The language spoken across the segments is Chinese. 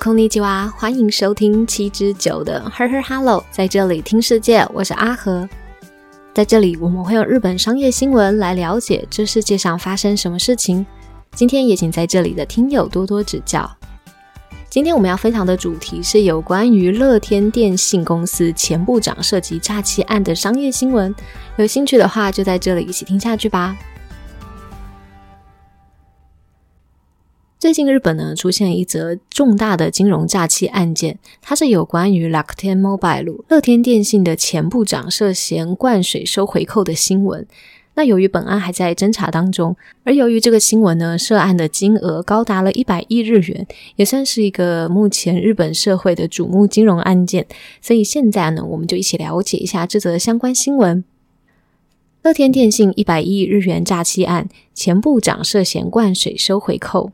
空尼吉哇，欢迎收听七之九的 Her Her Hello，在这里听世界，我是阿和。在这里，我们会用日本商业新闻来了解这世界上发生什么事情。今天也请在这里的听友多多指教。今天我们要分享的主题是有关于乐天电信公司前部长涉及诈欺案的商业新闻。有兴趣的话，就在这里一起听下去吧。最近日本呢出现一则重大的金融诈欺案件，它是有关于乐天 Mobile 乐天电信的前部长涉嫌灌水收回扣的新闻。那由于本案还在侦查当中，而由于这个新闻呢涉案的金额高达了一百亿日元，也算是一个目前日本社会的瞩目金融案件，所以现在呢我们就一起了解一下这则相关新闻。乐天电信一百亿日元诈欺案，前部长涉嫌灌水收回扣。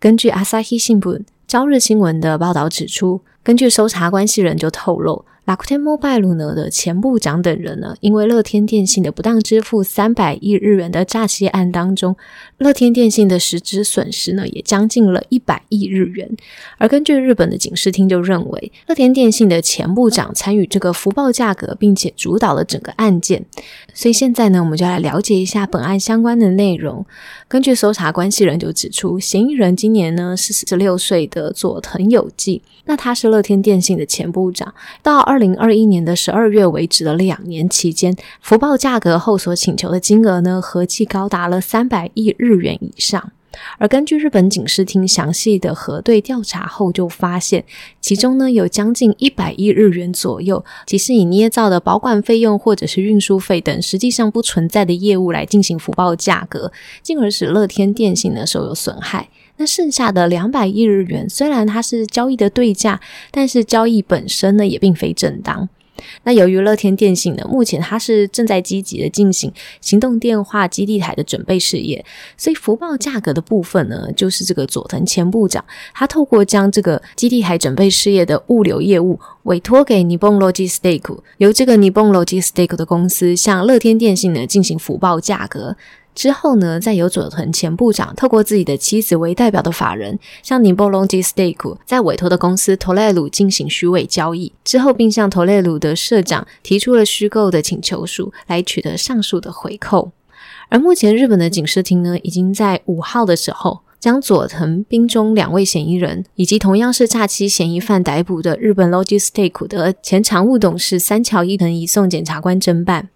根据阿萨希新闻、朝日新闻的报道指出，根据搜查关系人就透露。乐天 Mobile 呢的前部长等人呢，因为乐天电信的不当支付三百亿日元的诈欺案当中，乐天电信的实质损失呢也将近了一百亿日元。而根据日本的警视厅就认为，乐天电信的前部长参与这个福报价格，并且主导了整个案件。所以现在呢，我们就来了解一下本案相关的内容。根据搜查关系人就指出，嫌疑人今年呢是十六岁的佐藤有纪，那他是乐天电信的前部长，到二。零二一年的十二月为止的两年期间，福报价格后所请求的金额呢，合计高达了三百亿日元以上。而根据日本警视厅详细的核对调查后，就发现其中呢有将近一百亿日元左右，即是以捏造的保管费用或者是运输费等实际上不存在的业务来进行福报价格，进而使乐天电信呢受有损害。那剩下的两百亿日元，虽然它是交易的对价，但是交易本身呢也并非正当。那由于乐天电信呢，目前它是正在积极的进行行动电话基地台的准备事业，所以福报价格的部分呢，就是这个佐藤前部长，他透过将这个基地台准备事业的物流业务委托给 Nippon Logistics，由这个 Nippon Logistics 的公司向乐天电信呢进行福报价格。之后呢，再由佐藤前部长透过自己的妻子为代表的法人，向尼波隆基 stake 在委托的公司 t o l e 进行虚伪交易。之后，并向 t o l e 的社长提出了虚构的请求书，来取得上述的回扣。而目前，日本的警视厅呢，已经在五号的时候，将佐藤、冰中两位嫌疑人，以及同样是诈欺嫌疑犯逮捕的日本 Logistic 的前常务董事三桥一藤移送检察官侦办。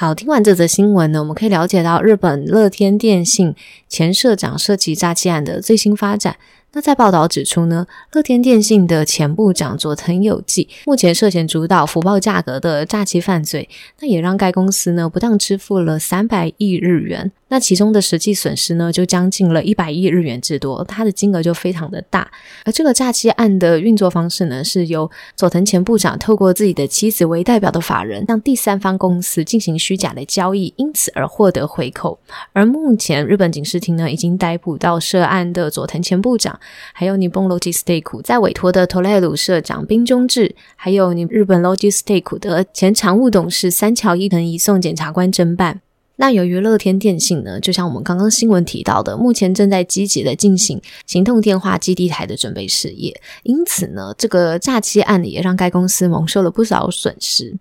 好，听完这则新闻呢，我们可以了解到日本乐天电信前社长涉及诈欺案的最新发展。那在报道指出呢，乐天电信的前部长佐藤有纪目前涉嫌主导福报价格的诈欺犯罪，那也让该公司呢不当支付了三百亿日元。那其中的实际损失呢，就将近了一百亿日元之多，它的金额就非常的大。而这个诈欺案的运作方式呢，是由佐藤前部长透过自己的妻子为代表的法人，向第三方公司进行虚假的交易，因此而获得回扣。而目前日本警视厅呢，已经逮捕到涉案的佐藤前部长，还有尼崩 Logistics 在委托的 t o l e 鲁社长滨中志，还有你日本 Logistics 的前常务董事三桥一藤移送检察官侦办。那由于乐天电信呢，就像我们刚刚新闻提到的，目前正在积极的进行行动电话基地台的准备事业，因此呢，这个诈欺案也让该公司蒙受了不少损失。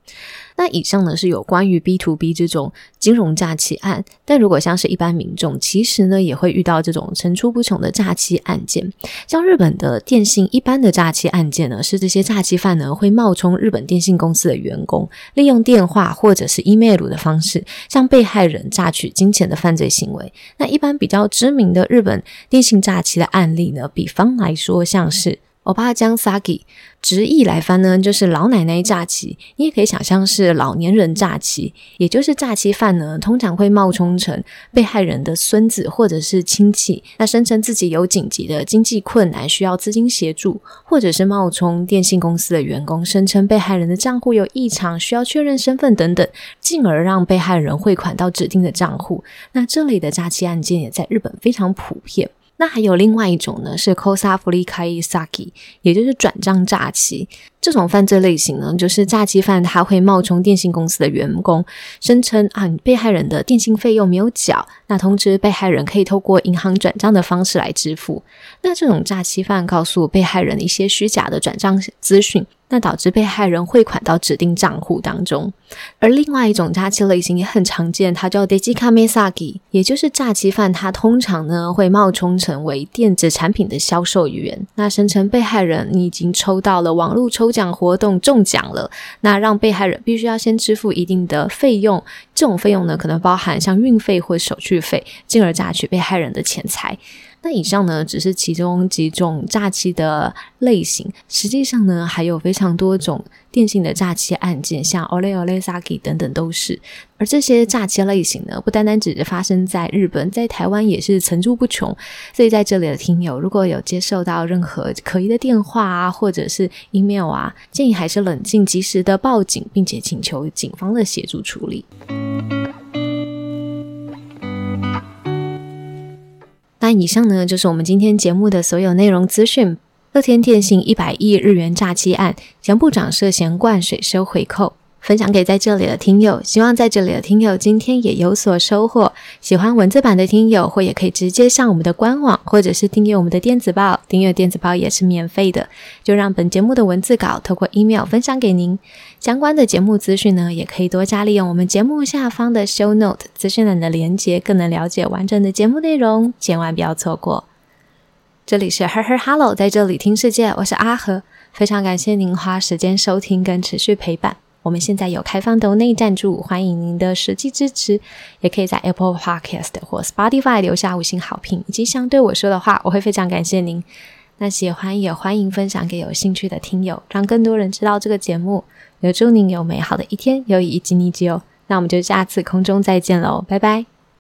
那以上呢是有关于 B to B 这种金融诈欺案，但如果像是一般民众，其实呢也会遇到这种层出不穷的诈欺案件。像日本的电信一般的诈欺案件呢，是这些诈欺犯呢会冒充日本电信公司的员工，利用电话或者是 email 的方式，向被害人榨取金钱的犯罪行为。那一般比较知名的日本电信诈欺的案例呢，比方来说像是。欧巴江 Sagi 直译来翻呢，就是老奶奶诈欺。你也可以想象是老年人诈欺，也就是诈欺犯呢，通常会冒充成被害人的孙子或者是亲戚，那声称自己有紧急的经济困难，需要资金协助，或者是冒充电信公司的员工，声称被害人的账户有异常，需要确认身份等等，进而让被害人汇款到指定的账户。那这类的诈欺案件也在日本非常普遍。那还有另外一种呢，是 Kosa f u r i Kai Saki，也就是转账诈欺。这种犯罪类型呢，就是诈欺犯他会冒充电信公司的员工，声称啊，被害人的电信费用没有缴，那通知被害人可以透过银行转账的方式来支付。那这种诈欺犯告诉被害人一些虚假的转账资讯。那导致被害人汇款到指定账户当中，而另外一种诈欺类型也很常见，它叫 Dejika Mesagi，也就是诈欺犯，他通常呢会冒充成为电子产品的销售员，那声称被害人你已经抽到了网络抽奖活动中奖了，那让被害人必须要先支付一定的费用，这种费用呢可能包含像运费或手续费，进而榨取被害人的钱财。那以上呢，只是其中几种诈欺的类型，实际上呢，还有非常多种电信的诈欺案件，像 Ole Ole Saki 等等都是。而这些诈欺类型呢，不单单只是发生在日本，在台湾也是层出不穷。所以在这里的听友，如果有接受到任何可疑的电话啊，或者是 email 啊，建议还是冷静、及时的报警，并且请求警方的协助处理。那以上呢，就是我们今天节目的所有内容资讯。乐天电信一百亿日元诈欺案，前部长涉嫌灌水收回扣。分享给在这里的听友，希望在这里的听友今天也有所收获。喜欢文字版的听友，或也可以直接上我们的官网，或者是订阅我们的电子报。订阅电子报也是免费的。就让本节目的文字稿透过 email 分享给您。相关的节目资讯呢，也可以多加利用我们节目下方的 show note 资讯栏的连接，更能了解完整的节目内容。千万不要错过。这里是 Her Her Hello，在这里听世界，我是阿和，非常感谢您花时间收听跟持续陪伴。我们现在有开放的内赞助，欢迎您的实际支持，也可以在 Apple Podcast 或 Spotify 留下五星好评以及想对我说的话，我会非常感谢您。那喜欢也欢迎分享给有兴趣的听友，让更多人知道这个节目。也祝您有美好的一天，有以及你吉哦。那我们就下次空中再见喽，拜拜。